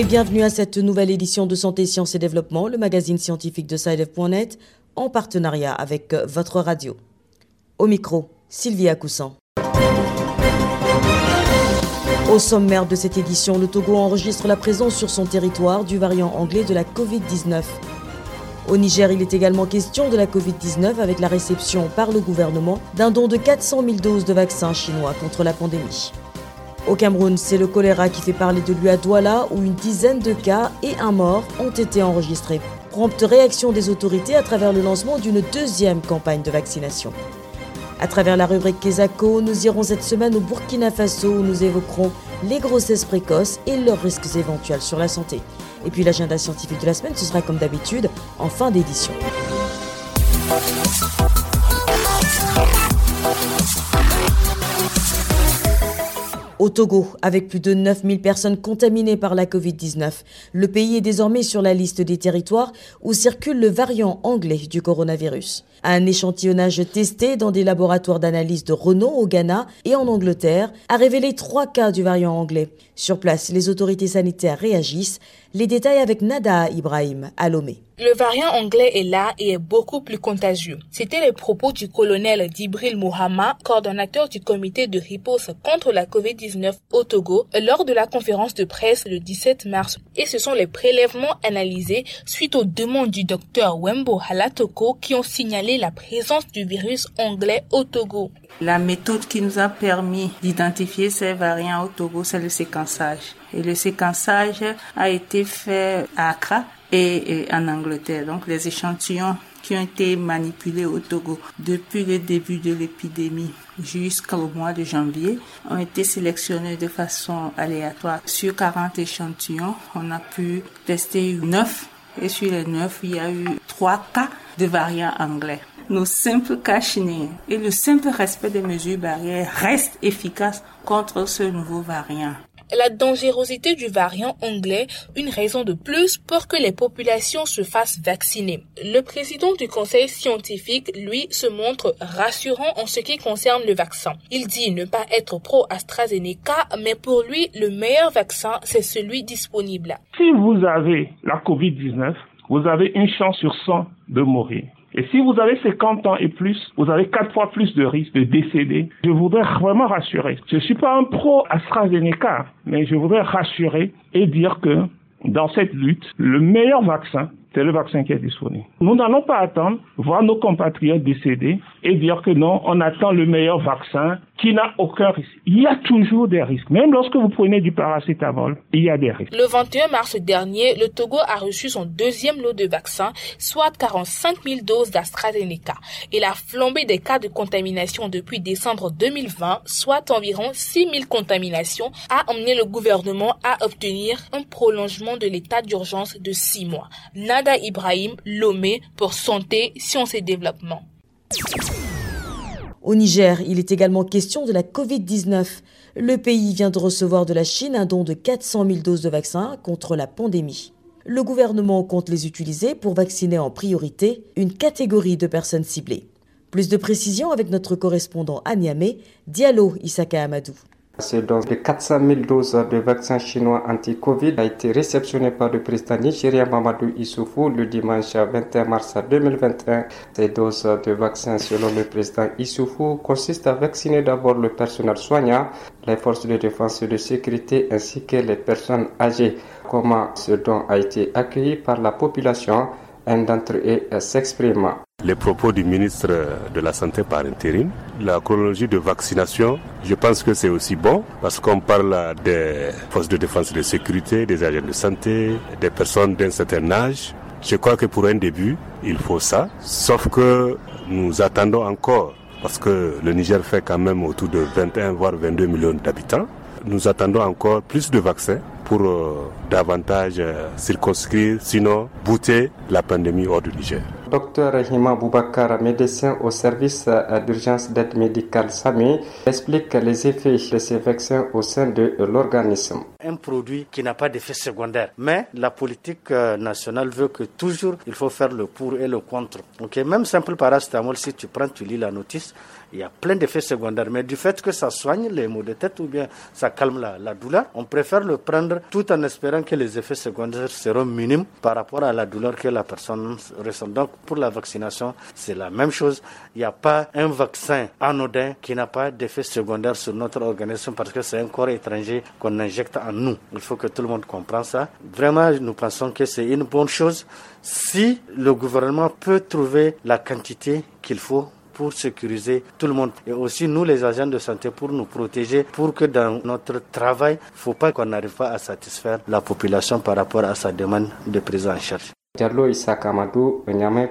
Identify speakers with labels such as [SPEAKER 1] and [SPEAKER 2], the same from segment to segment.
[SPEAKER 1] et bienvenue à cette nouvelle édition de Santé, Sciences et Développement, le magazine scientifique de SciDev.net, en partenariat avec euh, votre radio. Au micro, Sylvia Coussan. Au sommaire de cette édition, le Togo enregistre la présence sur son territoire du variant anglais de la Covid-19. Au Niger, il est également question de la Covid-19 avec la réception par le gouvernement d'un don de 400 000 doses de vaccins chinois contre la pandémie. Au Cameroun, c'est le choléra qui fait parler de lui à Douala où une dizaine de cas et un mort ont été enregistrés. Prompte réaction des autorités à travers le lancement d'une deuxième campagne de vaccination. À travers la rubrique Kesako, nous irons cette semaine au Burkina Faso où nous évoquerons les grossesses précoces et leurs risques éventuels sur la santé. Et puis l'agenda scientifique de la semaine, ce sera comme d'habitude en fin d'édition. Au Togo, avec plus de 9000 personnes contaminées par la Covid-19, le pays est désormais sur la liste des territoires où circule le variant anglais du coronavirus. Un échantillonnage testé dans des laboratoires d'analyse de Renault au Ghana et en Angleterre a révélé trois cas du variant anglais. Sur place, les autorités sanitaires réagissent. Les détails avec Nada Ibrahim à Lomé.
[SPEAKER 2] Le variant anglais est là et est beaucoup plus contagieux. C'était les propos du colonel Dibril Mohamed, coordonnateur du comité de riposte contre la COVID-19 au Togo, lors de la conférence de presse le 17 mars. Et ce sont les prélèvements analysés suite aux demandes du docteur Wembo Halatoko qui ont signalé la présence du virus anglais au Togo.
[SPEAKER 3] La méthode qui nous a permis d'identifier ces variants au Togo, c'est le séquençage. Et le séquençage a été fait à Accra et, en Angleterre. Donc les échantillons qui ont été manipulés au Togo depuis le début de l'épidémie jusqu'au mois de janvier ont été sélectionnés de façon aléatoire. Sur 40 échantillons, on a pu tester 9 et sur les 9, il y a eu 3 cas de variants anglais. Nos simples cas et le simple respect des mesures barrières restent efficaces contre ce nouveau variant
[SPEAKER 2] la dangerosité du variant anglais une raison de plus pour que les populations se fassent vacciner. Le président du conseil scientifique, lui, se montre rassurant en ce qui concerne le vaccin. Il dit ne pas être pro-AstraZeneca, mais pour lui, le meilleur vaccin, c'est celui disponible.
[SPEAKER 4] Si vous avez la COVID-19, vous avez une chance sur 100 de mourir. Et si vous avez 50 ans et plus, vous avez quatre fois plus de risques de décéder. Je voudrais vraiment rassurer. Je ne suis pas un pro AstraZeneca, mais je voudrais rassurer et dire que dans cette lutte, le meilleur vaccin, c'est le vaccin qui est disponible. Nous n'allons pas attendre voir nos compatriotes décéder et dire que non, on attend le meilleur vaccin qui n'a aucun risque. Il y a toujours des risques. Même lorsque vous prenez du paracétamol, il y a des risques.
[SPEAKER 2] Le 21 mars dernier, le Togo a reçu son deuxième lot de vaccins, soit 45 000 doses d'AstraZeneca. Et la flambée des cas de contamination depuis décembre 2020, soit environ 6 000 contaminations, a emmené le gouvernement à obtenir un prolongement de l'état d'urgence de 6 mois. Nada Ibrahim, Lomé, pour Santé, Sciences et Développement.
[SPEAKER 1] Au Niger, il est également question de la Covid-19. Le pays vient de recevoir de la Chine un don de 400 000 doses de vaccins contre la pandémie. Le gouvernement compte les utiliser pour vacciner en priorité une catégorie de personnes ciblées. Plus de précisions avec notre correspondant à Niamey, Diallo Isaka Amadou.
[SPEAKER 5] Ce don de 400 000 doses de vaccins chinois anti-Covid a été réceptionné par le président nigérien Mamadou Issoufou le dimanche 21 mars 2021. Ces doses de vaccins, selon le président Issoufou, consistent à vacciner d'abord le personnel soignant, les forces de défense et de sécurité ainsi que les personnes âgées. Comment ce don a été accueilli par la population? Un d'entre eux s'exprime
[SPEAKER 6] les propos du ministre de la Santé par intérim. La chronologie de vaccination, je pense que c'est aussi bon parce qu'on parle des forces de défense et de sécurité, des agents de santé, des personnes d'un certain âge. Je crois que pour un début, il faut ça. Sauf que nous attendons encore parce que le Niger fait quand même autour de 21 voire 22 millions d'habitants. Nous attendons encore plus de vaccins pour euh, davantage euh, circonscrire, sinon bouter la pandémie hors du Niger.
[SPEAKER 5] Docteur Hima Boubacar, médecin au service euh, d'urgence d'aide médicale SAMI, explique les effets de ces vaccins au sein de l'organisme.
[SPEAKER 7] Un produit qui n'a pas d'effet secondaire, mais la politique nationale veut que toujours il faut faire le pour et le contre. Même simple paracétamol, si tu prends, tu lis la notice, il y a plein d'effets secondaires, mais du fait que ça soigne les maux de tête ou bien ça calme la, douleur, on préfère le prendre tout en espérant que les effets secondaires seront minimes par rapport à la douleur que la personne ressent. Donc pour la vaccination, c'est la même chose. Il n'y a pas un vaccin anodin qui n'a pas d'effet secondaire sur notre organisme parce que c'est un corps étranger qu'on injecte en nous. Il faut que tout le monde comprenne ça. Vraiment, nous pensons que c'est une bonne chose si le gouvernement peut trouver la quantité qu'il faut pour sécuriser tout le monde. Et aussi nous, les agents de santé, pour nous protéger, pour que dans notre travail, il ne faut pas qu'on n'arrive pas à satisfaire la population par rapport à sa demande de prise en charge.
[SPEAKER 5] Diallo Issa Kamadou,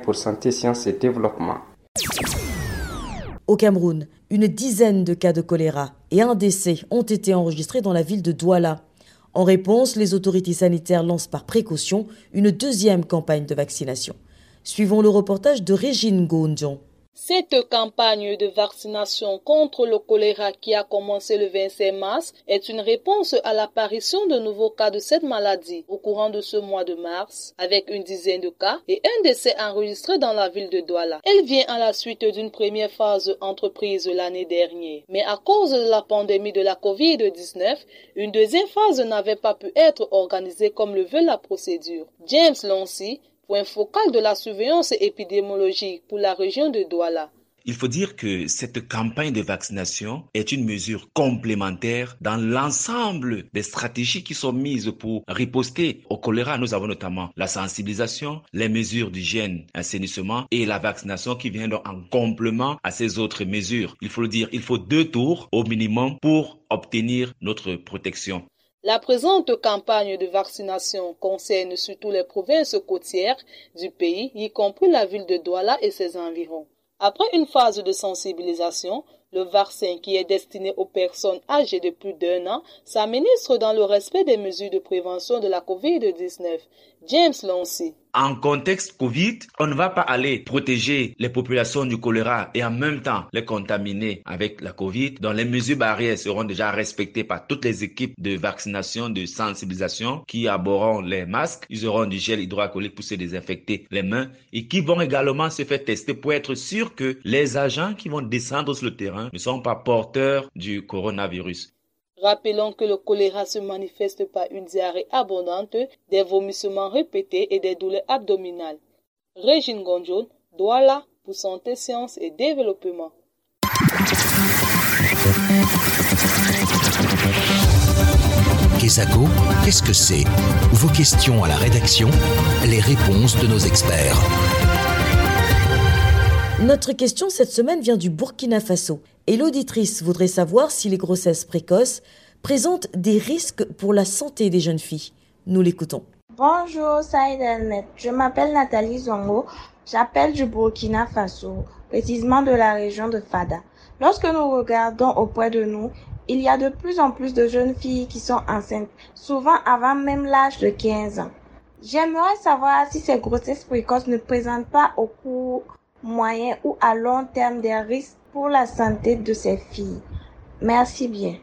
[SPEAKER 5] pour Santé, Sciences et Développement.
[SPEAKER 1] Au Cameroun, une dizaine de cas de choléra et un décès ont été enregistrés dans la ville de Douala. En réponse, les autorités sanitaires lancent par précaution une deuxième campagne de vaccination. Suivons le reportage de Régine Gondjon.
[SPEAKER 8] Cette campagne de vaccination contre le choléra qui a commencé le 25 mars est une réponse à l'apparition de nouveaux cas de cette maladie au courant de ce mois de mars, avec une dizaine de cas et un décès enregistré dans la ville de Douala. Elle vient à la suite d'une première phase entreprise l'année dernière. Mais à cause de la pandémie de la COVID-19, une deuxième phase n'avait pas pu être organisée comme le veut la procédure. James Loncy, point focal de la surveillance épidémiologique pour la région de Douala.
[SPEAKER 9] Il faut dire que cette campagne de vaccination est une mesure complémentaire dans l'ensemble des stratégies qui sont mises pour riposter au choléra. Nous avons notamment la sensibilisation, les mesures d'hygiène, assainissement et la vaccination qui vient en complément à ces autres mesures. Il faut le dire, il faut deux tours au minimum pour obtenir notre protection.
[SPEAKER 8] La présente campagne de vaccination concerne surtout les provinces côtières du pays, y compris la ville de Douala et ses environs. Après une phase de sensibilisation, le vaccin qui est destiné aux personnes âgées de plus d'un an s'administre dans le respect des mesures de prévention de la COVID-19. James Loncy.
[SPEAKER 9] En contexte Covid, on ne va pas aller protéger les populations du choléra et en même temps les contaminer avec la Covid. Donc les mesures barrières seront déjà respectées par toutes les équipes de vaccination, de sensibilisation qui aborderont les masques. Ils auront du gel hydroalcoolique pour se désinfecter les mains et qui vont également se faire tester pour être sûr que les agents qui vont descendre sur le terrain ne sont pas porteurs du coronavirus.
[SPEAKER 8] Rappelons que le choléra se manifeste par une diarrhée abondante, des vomissements répétés et des douleurs abdominales. Régine Gonjon, Douala pour Santé, Sciences et Développement.
[SPEAKER 10] Qu'est-ce que c'est? Vos questions à la rédaction, les réponses de nos experts.
[SPEAKER 1] Notre question cette semaine vient du Burkina Faso et l'auditrice voudrait savoir si les grossesses précoces présentent des risques pour la santé des jeunes filles. Nous l'écoutons.
[SPEAKER 11] Bonjour Saïd je m'appelle Nathalie Zongo, j'appelle du Burkina Faso, précisément de la région de Fada. Lorsque nous regardons auprès de nous, il y a de plus en plus de jeunes filles qui sont enceintes, souvent avant même l'âge de 15 ans. J'aimerais savoir si ces grossesses précoces ne présentent pas au cours moyen ou à long terme des risques pour la santé de ces filles. Merci bien.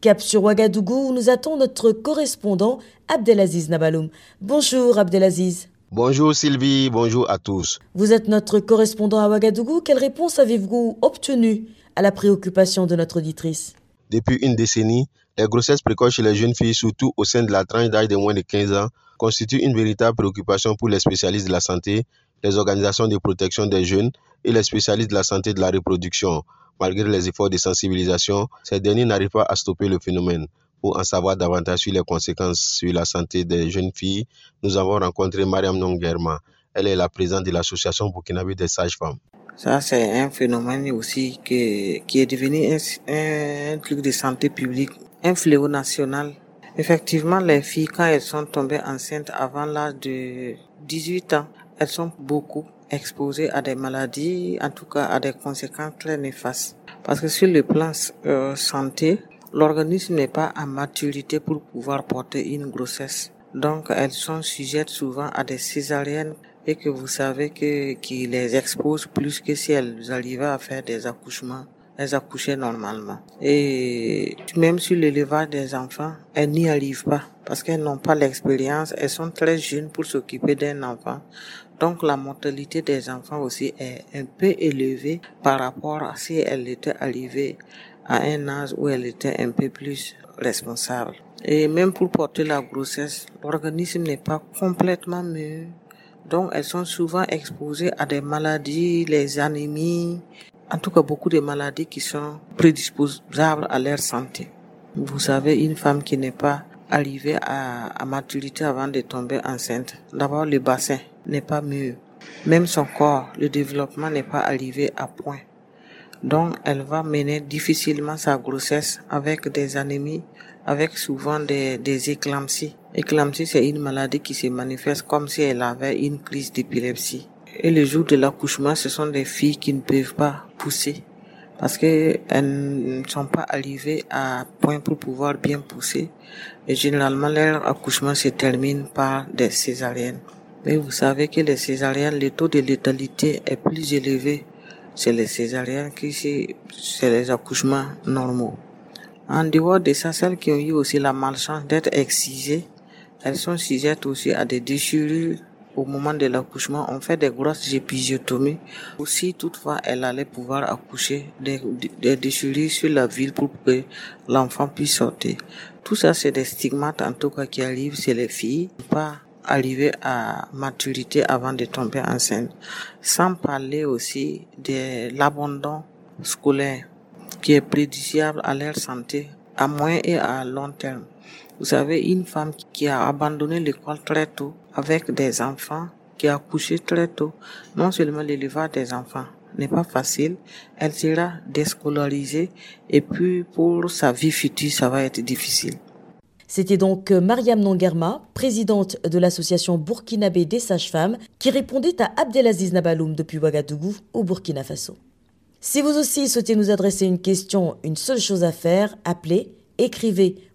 [SPEAKER 1] Cap sur Ouagadougou où nous attend notre correspondant Abdelaziz Nabaloum. Bonjour Abdelaziz.
[SPEAKER 12] Bonjour Sylvie, bonjour à tous.
[SPEAKER 1] Vous êtes notre correspondant à Ouagadougou. Quelle réponse avez-vous obtenue à la préoccupation de notre auditrice?
[SPEAKER 12] Depuis une décennie, les grossesses précoces chez les jeunes filles, surtout au sein de la tranche d'âge de moins de 15 ans, constituent une véritable préoccupation pour les spécialistes de la santé les organisations de protection des jeunes et les spécialistes de la santé de la reproduction. Malgré les efforts de sensibilisation, ces derniers n'arrivent pas à stopper le phénomène. Pour en savoir davantage sur les conséquences sur la santé des jeunes filles, nous avons rencontré Mariam Nongerma. Elle est la présidente de l'association burkinabé des sages-femmes.
[SPEAKER 13] Ça, c'est un phénomène aussi qui, qui est devenu un truc de santé publique, un fléau national. Effectivement, les filles, quand elles sont tombées enceintes avant l'âge de 18 ans, elles sont beaucoup exposées à des maladies, en tout cas à des conséquences très néfastes. Parce que sur le plan euh, santé, l'organisme n'est pas à maturité pour pouvoir porter une grossesse. Donc elles sont sujettes souvent à des césariennes et que vous savez que qui les expose plus que si elles arrivaient à faire des accouchements elles accouchaient normalement. Et même sur l'élevage des enfants, elles n'y arrivent pas parce qu'elles n'ont pas l'expérience, elles sont très jeunes pour s'occuper d'un enfant. Donc la mortalité des enfants aussi est un peu élevée par rapport à si elles étaient arrivées à un âge où elles étaient un peu plus responsables. Et même pour porter la grossesse, l'organisme n'est pas complètement mieux. Donc, elles sont souvent exposées à des maladies, les anémies, en tout cas beaucoup de maladies qui sont prédisposables à leur santé. Vous savez, une femme qui n'est pas arrivée à, maturité avant de tomber enceinte, d'abord le bassin n'est pas mieux. Même son corps, le développement n'est pas arrivé à point. Donc, elle va mener difficilement sa grossesse avec des anémies, avec souvent des, des éclampsies. Éclampsie, c'est une maladie qui se manifeste comme si elle avait une crise d'épilepsie. Et le jour de l'accouchement, ce sont des filles qui ne peuvent pas pousser parce qu'elles ne sont pas arrivées à point pour pouvoir bien pousser. Et généralement, leur accouchement se termine par des césariennes. Mais vous savez que les césariennes, le taux de létalité est plus élevé c'est les césariennes qui c'est les accouchements normaux. En dehors de ça, celles qui ont eu aussi la malchance d'être excisées, elles sont sujettes aussi à des déchirures au moment de l'accouchement. On fait des grosses épisiotomies. Aussi, toutefois, elle allait pouvoir accoucher des, des déchirures sur la ville pour que l'enfant puisse sortir. Tout ça, c'est des stigmates en tout cas qui arrivent chez les filles. Pas arriver à maturité avant de tomber enceinte. Sans parler aussi de l'abandon scolaire qui est préjudiciable à leur santé à moyen et à long terme. Vous savez, une femme qui a abandonné l'école très tôt avec des enfants, qui a couché très tôt, non seulement l'élevage des enfants n'est pas facile, elle sera déscolarisée et puis pour sa vie future, ça va être difficile.
[SPEAKER 1] C'était donc Mariam Nongerma, présidente de l'association burkinabé des sages-femmes, qui répondait à Abdelaziz Nabaloum depuis Ouagadougou au Burkina Faso. Si vous aussi souhaitez nous adresser une question, une seule chose à faire, appelez, écrivez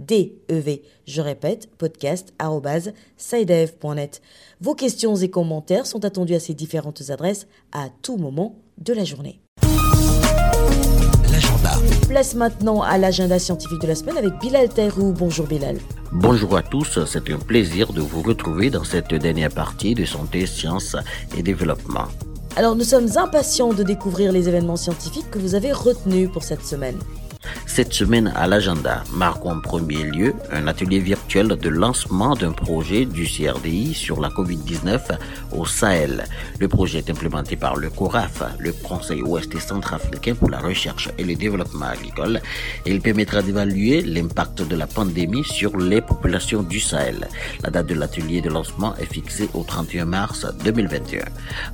[SPEAKER 1] S-C-I-D-E-V. Je répète, podcast.sidev.net. Vos questions et commentaires sont attendus à ces différentes adresses à tout moment de la journée. Place maintenant à l'agenda scientifique de la semaine avec Bilal Taïrou. Bonjour Bilal.
[SPEAKER 14] Bonjour à tous, c'est un plaisir de vous retrouver dans cette dernière partie de Santé, Sciences et Développement.
[SPEAKER 1] Alors nous sommes impatients de découvrir les événements scientifiques que vous avez retenus pour cette semaine.
[SPEAKER 14] Cette semaine à l'agenda marque en premier lieu un atelier virtuel de lancement d'un projet du CRDI sur la COVID-19 au Sahel. Le projet est implémenté par le CORAF, le Conseil ouest et centrafricain pour la recherche et le développement agricole, il permettra d'évaluer l'impact de la pandémie sur les populations du Sahel. La date de l'atelier de lancement est fixée au 31 mars 2021.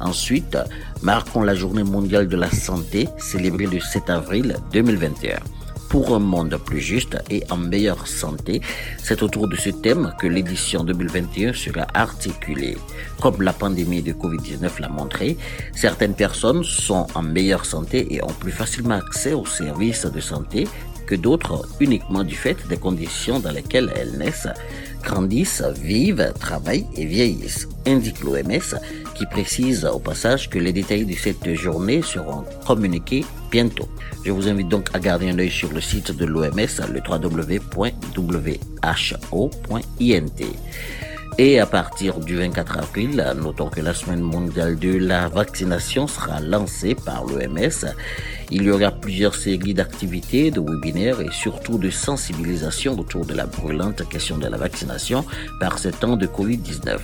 [SPEAKER 14] Ensuite, marquons la journée mondiale de la santé célébrée le 7 avril 2021 pour un monde plus juste et en meilleure santé. C'est autour de ce thème que l'édition 2021 sera articulée. Comme la pandémie de Covid-19 l'a montré, certaines personnes sont en meilleure santé et ont plus facilement accès aux services de santé que d'autres uniquement du fait des conditions dans lesquelles elles naissent, grandissent, vivent, travaillent et vieillissent, indique l'OMS qui précise au passage que les détails de cette journée seront communiqués bientôt. Je vous invite donc à garder un œil sur le site de l'OMS, le www.who.int. Et à partir du 24 avril, notons que la semaine mondiale de la vaccination sera lancée par l'OMS. Il y aura plusieurs séries d'activités, de webinaires et surtout de sensibilisation autour de la brûlante question de la vaccination par ces temps de Covid-19.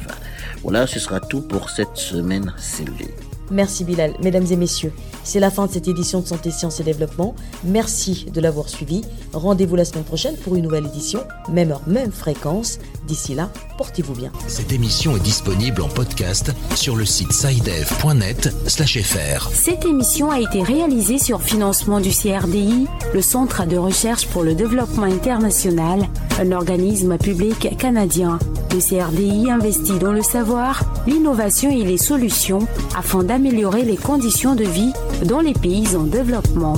[SPEAKER 14] Voilà, ce sera tout pour cette semaine, Sylvie.
[SPEAKER 1] Merci Bilal. Mesdames et messieurs, c'est la fin de cette édition de Santé, Sciences et Développement. Merci de l'avoir suivi. Rendez-vous la semaine prochaine pour une nouvelle édition, même heure, même fréquence. D'ici là, portez-vous bien.
[SPEAKER 10] Cette émission est disponible en podcast sur le site sidev.net/fr.
[SPEAKER 15] Cette émission a été réalisée sur financement du CRDI, le Centre de recherche pour le développement international, un organisme public canadien. Le CRDI investit dans le savoir, l'innovation et les solutions afin d'améliorer les conditions de vie dans les pays en développement.